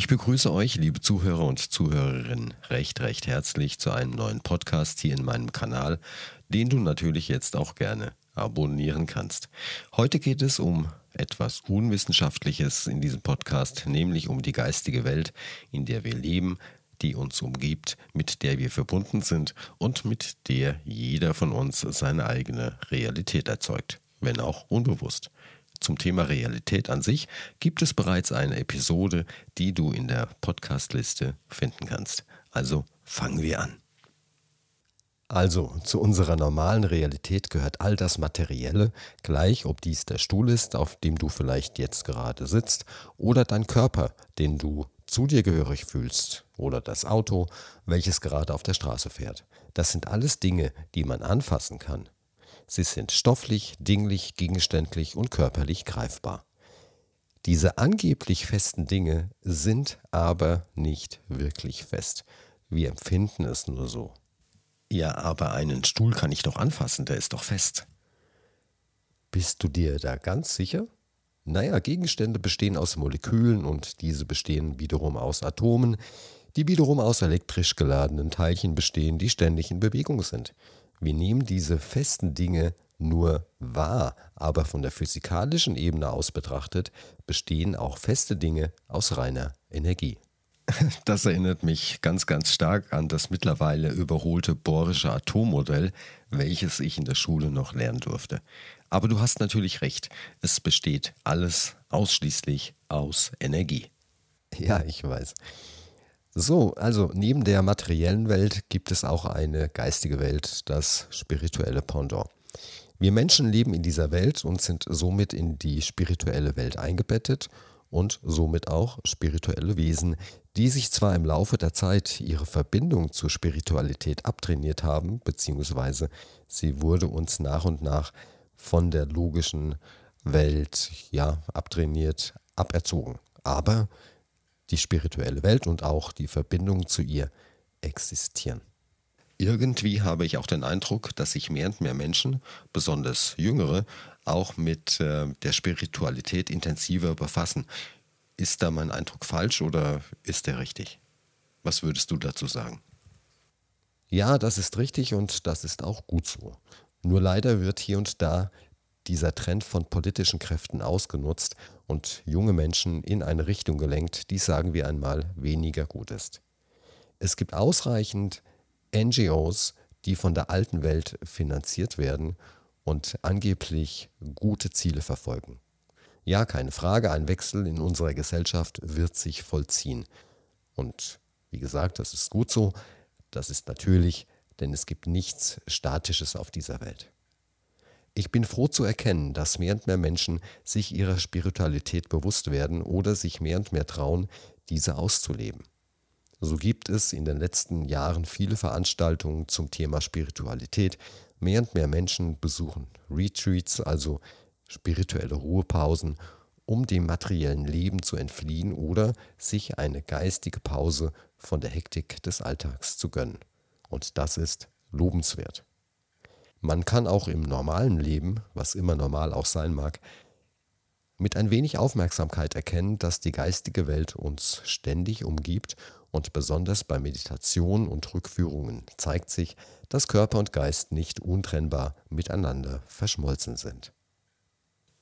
Ich begrüße euch, liebe Zuhörer und Zuhörerinnen, recht, recht herzlich zu einem neuen Podcast hier in meinem Kanal, den du natürlich jetzt auch gerne abonnieren kannst. Heute geht es um etwas Unwissenschaftliches in diesem Podcast, nämlich um die geistige Welt, in der wir leben, die uns umgibt, mit der wir verbunden sind und mit der jeder von uns seine eigene Realität erzeugt, wenn auch unbewusst. Zum Thema Realität an sich gibt es bereits eine Episode, die du in der Podcastliste finden kannst. Also fangen wir an. Also, zu unserer normalen Realität gehört all das Materielle, gleich ob dies der Stuhl ist, auf dem du vielleicht jetzt gerade sitzt, oder dein Körper, den du zu dir gehörig fühlst, oder das Auto, welches gerade auf der Straße fährt. Das sind alles Dinge, die man anfassen kann. Sie sind stofflich, dinglich, gegenständlich und körperlich greifbar. Diese angeblich festen Dinge sind aber nicht wirklich fest. Wir empfinden es nur so. Ja, aber einen Stuhl kann ich doch anfassen, der ist doch fest. Bist du dir da ganz sicher? Naja, Gegenstände bestehen aus Molekülen und diese bestehen wiederum aus Atomen, die wiederum aus elektrisch geladenen Teilchen bestehen, die ständig in Bewegung sind. Wir nehmen diese festen Dinge nur wahr, aber von der physikalischen Ebene aus betrachtet bestehen auch feste Dinge aus reiner Energie. Das erinnert mich ganz, ganz stark an das mittlerweile überholte bohrische Atommodell, welches ich in der Schule noch lernen durfte. Aber du hast natürlich recht, es besteht alles ausschließlich aus Energie. Ja, ich weiß. So, also neben der materiellen Welt gibt es auch eine geistige Welt, das spirituelle Pendant. Wir Menschen leben in dieser Welt und sind somit in die spirituelle Welt eingebettet und somit auch spirituelle Wesen, die sich zwar im Laufe der Zeit ihre Verbindung zur Spiritualität abtrainiert haben, beziehungsweise sie wurde uns nach und nach von der logischen Welt ja abtrainiert, aberzogen. Aber die spirituelle Welt und auch die Verbindung zu ihr existieren. Irgendwie habe ich auch den Eindruck, dass sich mehr und mehr Menschen, besonders Jüngere, auch mit äh, der Spiritualität intensiver befassen. Ist da mein Eindruck falsch oder ist der richtig? Was würdest du dazu sagen? Ja, das ist richtig und das ist auch gut so. Nur leider wird hier und da dieser Trend von politischen Kräften ausgenutzt und junge Menschen in eine Richtung gelenkt, die sagen wir einmal weniger gut ist. Es gibt ausreichend NGOs, die von der alten Welt finanziert werden und angeblich gute Ziele verfolgen. Ja, keine Frage, ein Wechsel in unserer Gesellschaft wird sich vollziehen. Und wie gesagt, das ist gut so, das ist natürlich, denn es gibt nichts Statisches auf dieser Welt. Ich bin froh zu erkennen, dass mehr und mehr Menschen sich ihrer Spiritualität bewusst werden oder sich mehr und mehr trauen, diese auszuleben. So gibt es in den letzten Jahren viele Veranstaltungen zum Thema Spiritualität. Mehr und mehr Menschen besuchen Retreats, also spirituelle Ruhepausen, um dem materiellen Leben zu entfliehen oder sich eine geistige Pause von der Hektik des Alltags zu gönnen. Und das ist lobenswert. Man kann auch im normalen Leben, was immer normal auch sein mag, mit ein wenig Aufmerksamkeit erkennen, dass die geistige Welt uns ständig umgibt und besonders bei Meditation und Rückführungen zeigt sich, dass Körper und Geist nicht untrennbar miteinander verschmolzen sind.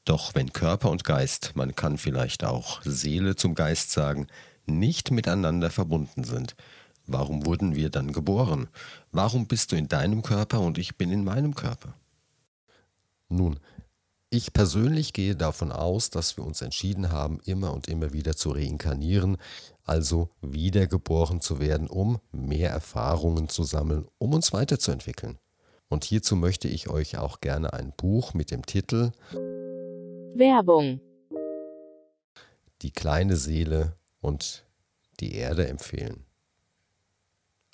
Doch wenn Körper und Geist, man kann vielleicht auch Seele zum Geist sagen, nicht miteinander verbunden sind, Warum wurden wir dann geboren? Warum bist du in deinem Körper und ich bin in meinem Körper? Nun, ich persönlich gehe davon aus, dass wir uns entschieden haben, immer und immer wieder zu reinkarnieren, also wiedergeboren zu werden, um mehr Erfahrungen zu sammeln, um uns weiterzuentwickeln. Und hierzu möchte ich euch auch gerne ein Buch mit dem Titel Werbung Die kleine Seele und die Erde empfehlen.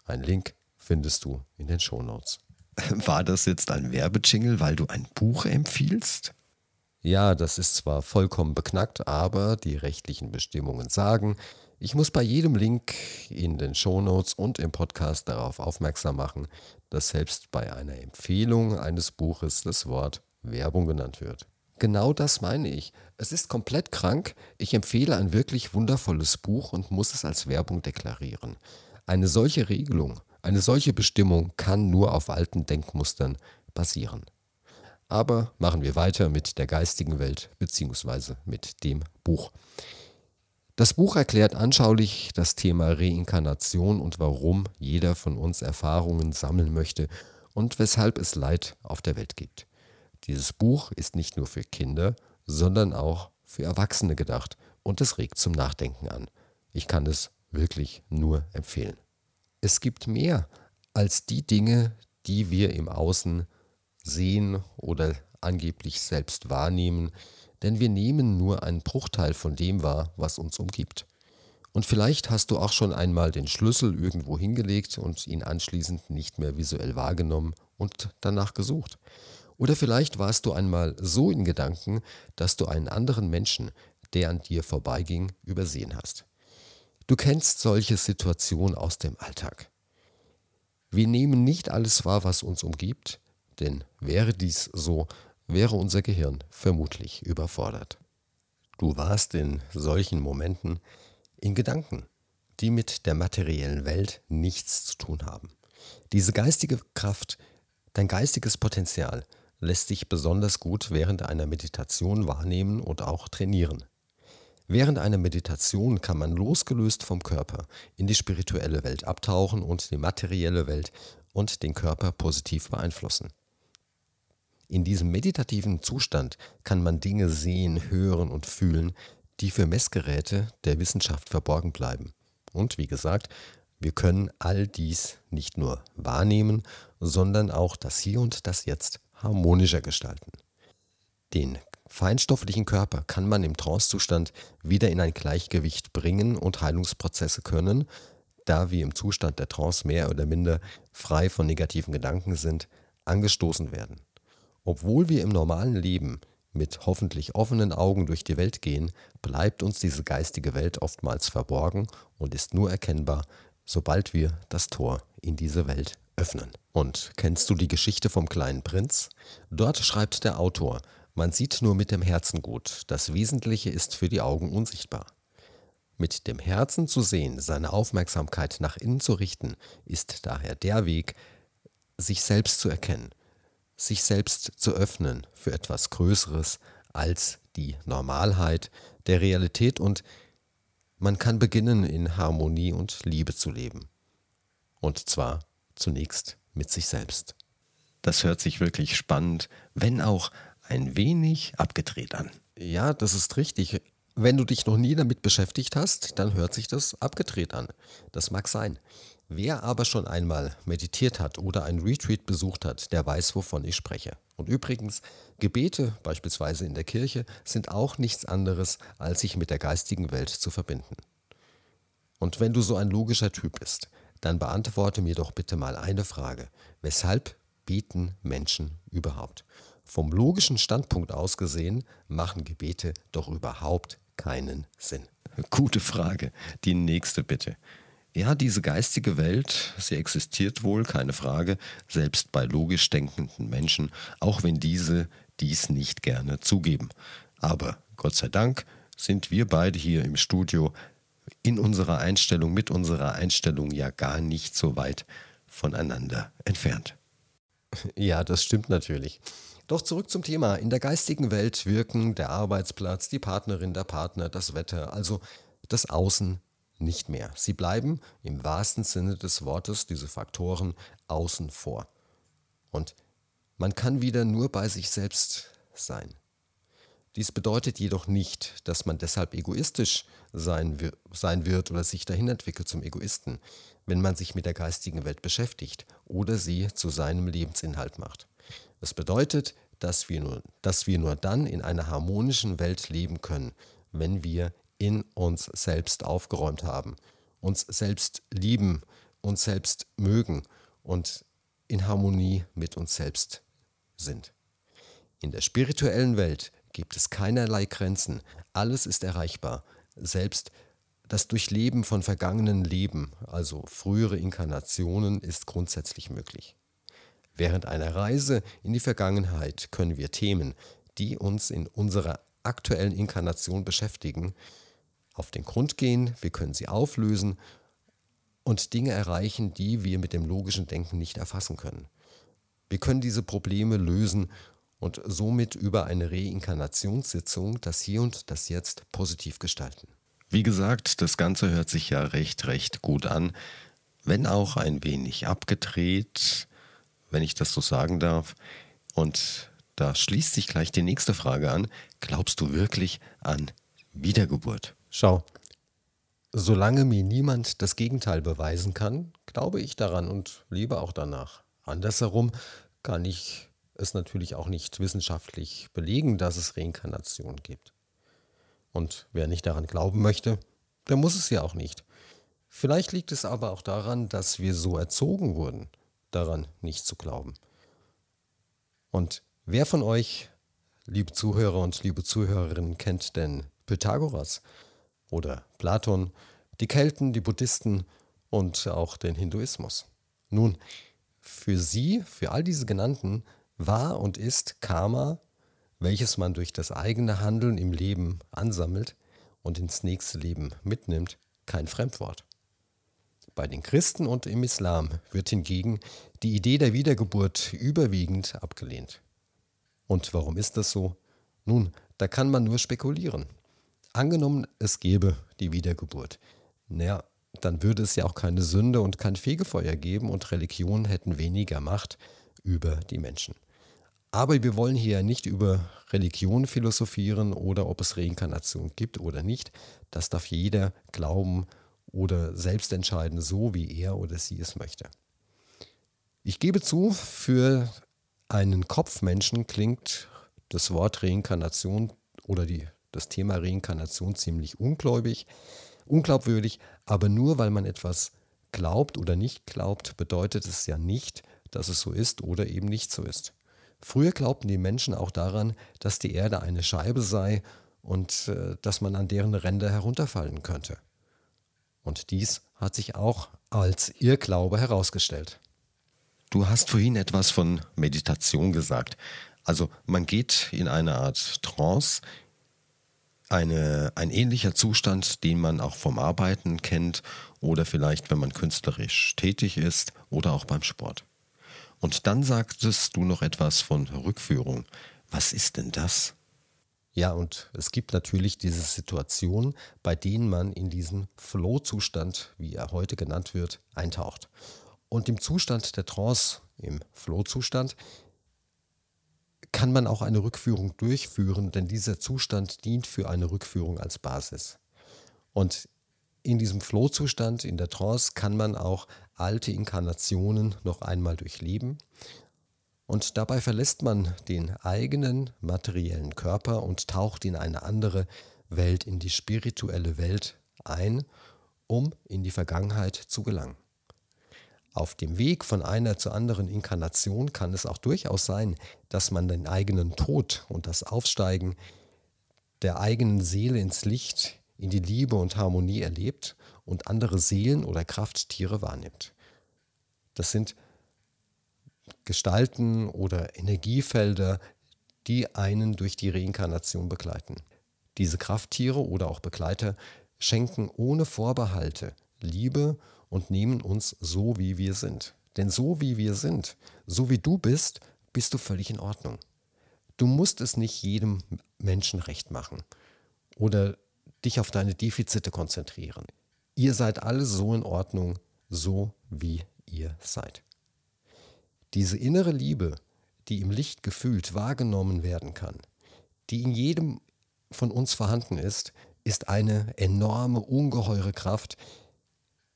Ein Link findest du in den Shownotes. War das jetzt ein Werbejingle, weil du ein Buch empfiehlst? Ja, das ist zwar vollkommen beknackt, aber die rechtlichen Bestimmungen sagen, ich muss bei jedem Link in den Shownotes und im Podcast darauf aufmerksam machen, dass selbst bei einer Empfehlung eines Buches das Wort Werbung genannt wird. Genau das meine ich. Es ist komplett krank. Ich empfehle ein wirklich wundervolles Buch und muss es als Werbung deklarieren. Eine solche Regelung, eine solche Bestimmung kann nur auf alten Denkmustern basieren. Aber machen wir weiter mit der geistigen Welt bzw. mit dem Buch. Das Buch erklärt anschaulich das Thema Reinkarnation und warum jeder von uns Erfahrungen sammeln möchte und weshalb es Leid auf der Welt gibt. Dieses Buch ist nicht nur für Kinder, sondern auch für Erwachsene gedacht und es regt zum Nachdenken an. Ich kann es wirklich nur empfehlen. Es gibt mehr als die Dinge, die wir im Außen sehen oder angeblich selbst wahrnehmen, denn wir nehmen nur einen Bruchteil von dem wahr, was uns umgibt. Und vielleicht hast du auch schon einmal den Schlüssel irgendwo hingelegt und ihn anschließend nicht mehr visuell wahrgenommen und danach gesucht. Oder vielleicht warst du einmal so in Gedanken, dass du einen anderen Menschen, der an dir vorbeiging, übersehen hast. Du kennst solche Situationen aus dem Alltag. Wir nehmen nicht alles wahr, was uns umgibt, denn wäre dies so, wäre unser Gehirn vermutlich überfordert. Du warst in solchen Momenten in Gedanken, die mit der materiellen Welt nichts zu tun haben. Diese geistige Kraft, dein geistiges Potenzial lässt sich besonders gut während einer Meditation wahrnehmen und auch trainieren. Während einer Meditation kann man losgelöst vom Körper in die spirituelle Welt abtauchen und die materielle Welt und den Körper positiv beeinflussen. In diesem meditativen Zustand kann man Dinge sehen, hören und fühlen, die für Messgeräte der Wissenschaft verborgen bleiben. Und wie gesagt, wir können all dies nicht nur wahrnehmen, sondern auch das Hier und das Jetzt harmonischer gestalten. Den feinstofflichen Körper kann man im Trancezustand wieder in ein Gleichgewicht bringen und Heilungsprozesse können, da wir im Zustand der Trance mehr oder minder frei von negativen Gedanken sind, angestoßen werden. Obwohl wir im normalen Leben mit hoffentlich offenen Augen durch die Welt gehen, bleibt uns diese geistige Welt oftmals verborgen und ist nur erkennbar, sobald wir das Tor in diese Welt öffnen. Und kennst du die Geschichte vom kleinen Prinz? Dort schreibt der Autor, man sieht nur mit dem Herzen gut, das Wesentliche ist für die Augen unsichtbar. Mit dem Herzen zu sehen, seine Aufmerksamkeit nach innen zu richten, ist daher der Weg, sich selbst zu erkennen sich selbst zu öffnen für etwas Größeres als die Normalheit der Realität und man kann beginnen, in Harmonie und Liebe zu leben. Und zwar zunächst mit sich selbst. Das hört sich wirklich spannend, wenn auch ein wenig abgedreht an. Ja, das ist richtig. Wenn du dich noch nie damit beschäftigt hast, dann hört sich das abgedreht an. Das mag sein. Wer aber schon einmal meditiert hat oder ein Retreat besucht hat, der weiß, wovon ich spreche. Und übrigens, Gebete, beispielsweise in der Kirche, sind auch nichts anderes, als sich mit der geistigen Welt zu verbinden. Und wenn du so ein logischer Typ bist, dann beantworte mir doch bitte mal eine Frage. Weshalb beten Menschen überhaupt? Vom logischen Standpunkt aus gesehen machen Gebete doch überhaupt keinen Sinn. Gute Frage. Die nächste bitte. Ja, diese geistige Welt, sie existiert wohl, keine Frage, selbst bei logisch denkenden Menschen, auch wenn diese dies nicht gerne zugeben. Aber Gott sei Dank sind wir beide hier im Studio in unserer Einstellung, mit unserer Einstellung ja gar nicht so weit voneinander entfernt. Ja, das stimmt natürlich. Doch zurück zum Thema. In der geistigen Welt wirken der Arbeitsplatz, die Partnerin, der Partner, das Wetter, also das Außen nicht mehr. Sie bleiben im wahrsten Sinne des Wortes, diese Faktoren, außen vor. Und man kann wieder nur bei sich selbst sein. Dies bedeutet jedoch nicht, dass man deshalb egoistisch sein, sein wird oder sich dahin entwickelt zum Egoisten, wenn man sich mit der geistigen Welt beschäftigt oder sie zu seinem Lebensinhalt macht. Es bedeutet, dass wir, nur, dass wir nur dann in einer harmonischen Welt leben können, wenn wir in uns selbst aufgeräumt haben, uns selbst lieben uns selbst mögen und in Harmonie mit uns selbst sind. In der spirituellen Welt gibt es keinerlei Grenzen, alles ist erreichbar, selbst das Durchleben von vergangenen Leben, also frühere Inkarnationen, ist grundsätzlich möglich. Während einer Reise in die Vergangenheit können wir Themen, die uns in unserer aktuellen Inkarnation beschäftigen, auf den Grund gehen, wir können sie auflösen und Dinge erreichen, die wir mit dem logischen Denken nicht erfassen können. Wir können diese Probleme lösen und somit über eine Reinkarnationssitzung das Hier und das Jetzt positiv gestalten. Wie gesagt, das Ganze hört sich ja recht, recht gut an, wenn auch ein wenig abgedreht, wenn ich das so sagen darf. Und da schließt sich gleich die nächste Frage an. Glaubst du wirklich an Wiedergeburt? Schau, solange mir niemand das Gegenteil beweisen kann, glaube ich daran und lebe auch danach. Andersherum kann ich es natürlich auch nicht wissenschaftlich belegen, dass es Reinkarnation gibt. Und wer nicht daran glauben möchte, der muss es ja auch nicht. Vielleicht liegt es aber auch daran, dass wir so erzogen wurden, daran nicht zu glauben. Und wer von euch, liebe Zuhörer und liebe Zuhörerinnen, kennt denn Pythagoras oder Platon, die Kelten, die Buddhisten und auch den Hinduismus? Nun, für sie, für all diese genannten, war und ist Karma welches man durch das eigene Handeln im Leben ansammelt und ins nächste Leben mitnimmt, kein Fremdwort. Bei den Christen und im Islam wird hingegen die Idee der Wiedergeburt überwiegend abgelehnt. Und warum ist das so? Nun, da kann man nur spekulieren. Angenommen, es gäbe die Wiedergeburt. Naja, dann würde es ja auch keine Sünde und kein Fegefeuer geben und Religionen hätten weniger Macht über die Menschen. Aber wir wollen hier nicht über Religion philosophieren oder ob es Reinkarnation gibt oder nicht. Das darf jeder glauben oder selbst entscheiden, so wie er oder sie es möchte. Ich gebe zu, für einen Kopfmenschen klingt das Wort Reinkarnation oder die, das Thema Reinkarnation ziemlich ungläubig, unglaubwürdig, aber nur weil man etwas glaubt oder nicht glaubt, bedeutet es ja nicht, dass es so ist oder eben nicht so ist. Früher glaubten die Menschen auch daran, dass die Erde eine Scheibe sei und äh, dass man an deren Ränder herunterfallen könnte. Und dies hat sich auch als Irrglaube herausgestellt. Du hast vorhin etwas von Meditation gesagt. Also man geht in eine Art Trance, eine, ein ähnlicher Zustand, den man auch vom Arbeiten kennt oder vielleicht, wenn man künstlerisch tätig ist oder auch beim Sport. Und dann sagtest du noch etwas von Rückführung. Was ist denn das? Ja, und es gibt natürlich diese Situationen, bei denen man in diesen Flow-Zustand, wie er heute genannt wird, eintaucht. Und im Zustand der Trance, im Flow-Zustand, kann man auch eine Rückführung durchführen, denn dieser Zustand dient für eine Rückführung als Basis. Und in diesem Flow-Zustand, in der Trance, kann man auch alte Inkarnationen noch einmal durchleben. Und dabei verlässt man den eigenen materiellen Körper und taucht in eine andere Welt, in die spirituelle Welt ein, um in die Vergangenheit zu gelangen. Auf dem Weg von einer zur anderen Inkarnation kann es auch durchaus sein, dass man den eigenen Tod und das Aufsteigen der eigenen Seele ins Licht in die Liebe und Harmonie erlebt und andere Seelen oder Krafttiere wahrnimmt. Das sind Gestalten oder Energiefelder, die einen durch die Reinkarnation begleiten. Diese Krafttiere oder auch Begleiter schenken ohne Vorbehalte Liebe und nehmen uns so, wie wir sind. Denn so, wie wir sind, so wie du bist, bist du völlig in Ordnung. Du musst es nicht jedem Menschen recht machen oder dich auf deine Defizite konzentrieren. Ihr seid alle so in Ordnung, so wie ihr seid. Diese innere Liebe, die im Licht gefühlt wahrgenommen werden kann, die in jedem von uns vorhanden ist, ist eine enorme, ungeheure Kraft,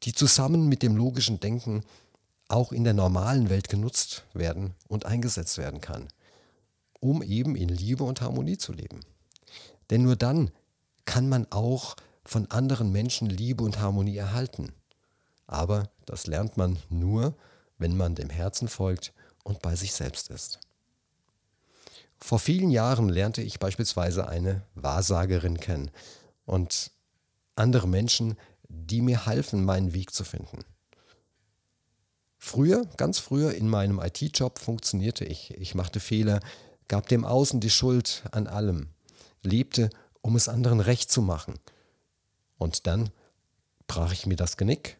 die zusammen mit dem logischen Denken auch in der normalen Welt genutzt werden und eingesetzt werden kann, um eben in Liebe und Harmonie zu leben. Denn nur dann kann man auch von anderen Menschen Liebe und Harmonie erhalten. Aber das lernt man nur, wenn man dem Herzen folgt und bei sich selbst ist. Vor vielen Jahren lernte ich beispielsweise eine Wahrsagerin kennen und andere Menschen, die mir halfen, meinen Weg zu finden. Früher, ganz früher in meinem IT-Job funktionierte ich. Ich machte Fehler, gab dem Außen die Schuld an allem, lebte, um es anderen recht zu machen. Und dann brach ich mir das Genick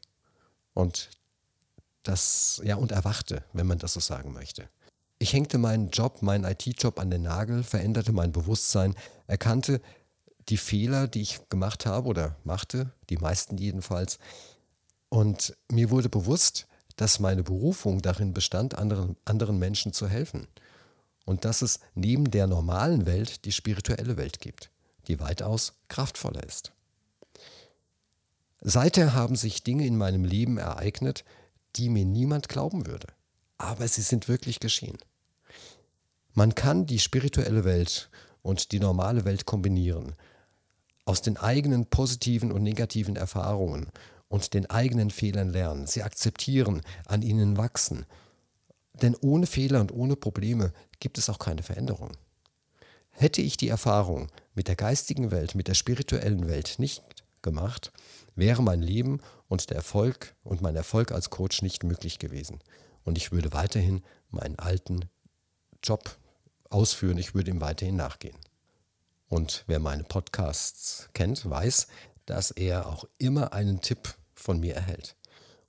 und das, ja, und erwachte, wenn man das so sagen möchte. Ich hängte meinen Job, meinen IT-Job an den Nagel, veränderte mein Bewusstsein, erkannte die Fehler, die ich gemacht habe oder machte, die meisten jedenfalls. Und mir wurde bewusst, dass meine Berufung darin bestand, anderen, anderen Menschen zu helfen. Und dass es neben der normalen Welt die spirituelle Welt gibt, die weitaus kraftvoller ist. Seither haben sich Dinge in meinem Leben ereignet, die mir niemand glauben würde. Aber sie sind wirklich geschehen. Man kann die spirituelle Welt und die normale Welt kombinieren. Aus den eigenen positiven und negativen Erfahrungen und den eigenen Fehlern lernen, sie akzeptieren, an ihnen wachsen. Denn ohne Fehler und ohne Probleme gibt es auch keine Veränderung. Hätte ich die Erfahrung mit der geistigen Welt, mit der spirituellen Welt nicht gemacht, wäre mein Leben und der Erfolg und mein Erfolg als Coach nicht möglich gewesen. Und ich würde weiterhin meinen alten Job ausführen, ich würde ihm weiterhin nachgehen. Und wer meine Podcasts kennt, weiß, dass er auch immer einen Tipp von mir erhält.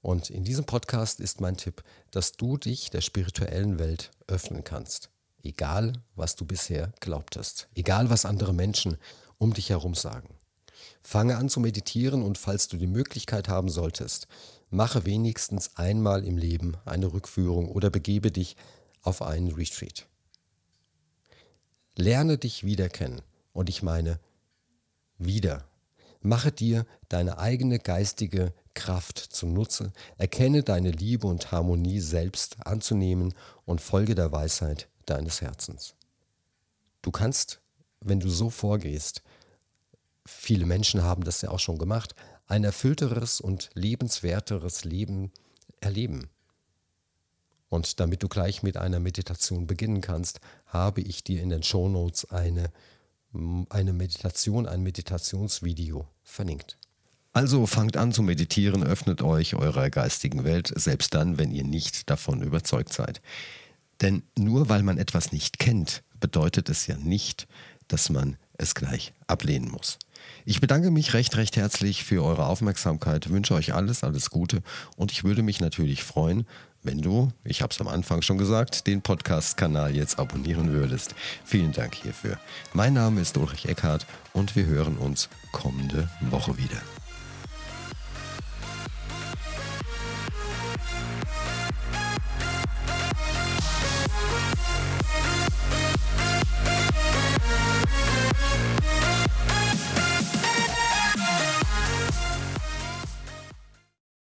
Und in diesem Podcast ist mein Tipp, dass du dich der spirituellen Welt öffnen kannst. Egal, was du bisher glaubtest. Egal, was andere Menschen um dich herum sagen. Fange an zu meditieren und falls du die Möglichkeit haben solltest, mache wenigstens einmal im Leben eine Rückführung oder begebe dich auf einen Retreat. Lerne dich wieder kennen und ich meine wieder. Mache dir deine eigene geistige Kraft zunutze, erkenne deine Liebe und Harmonie selbst anzunehmen und folge der Weisheit deines Herzens. Du kannst, wenn du so vorgehst, viele Menschen haben das ja auch schon gemacht, ein erfüllteres und lebenswerteres Leben erleben. Und damit du gleich mit einer Meditation beginnen kannst, habe ich dir in den Shownotes eine, eine Meditation, ein Meditationsvideo verlinkt. Also fangt an zu meditieren, öffnet euch eurer geistigen Welt, selbst dann, wenn ihr nicht davon überzeugt seid. Denn nur weil man etwas nicht kennt, bedeutet es ja nicht, dass man es gleich ablehnen muss. Ich bedanke mich recht, recht herzlich für eure Aufmerksamkeit, wünsche euch alles, alles Gute und ich würde mich natürlich freuen, wenn du, ich habe es am Anfang schon gesagt, den Podcast-Kanal jetzt abonnieren würdest. Vielen Dank hierfür. Mein Name ist Ulrich Eckhardt und wir hören uns kommende Woche wieder.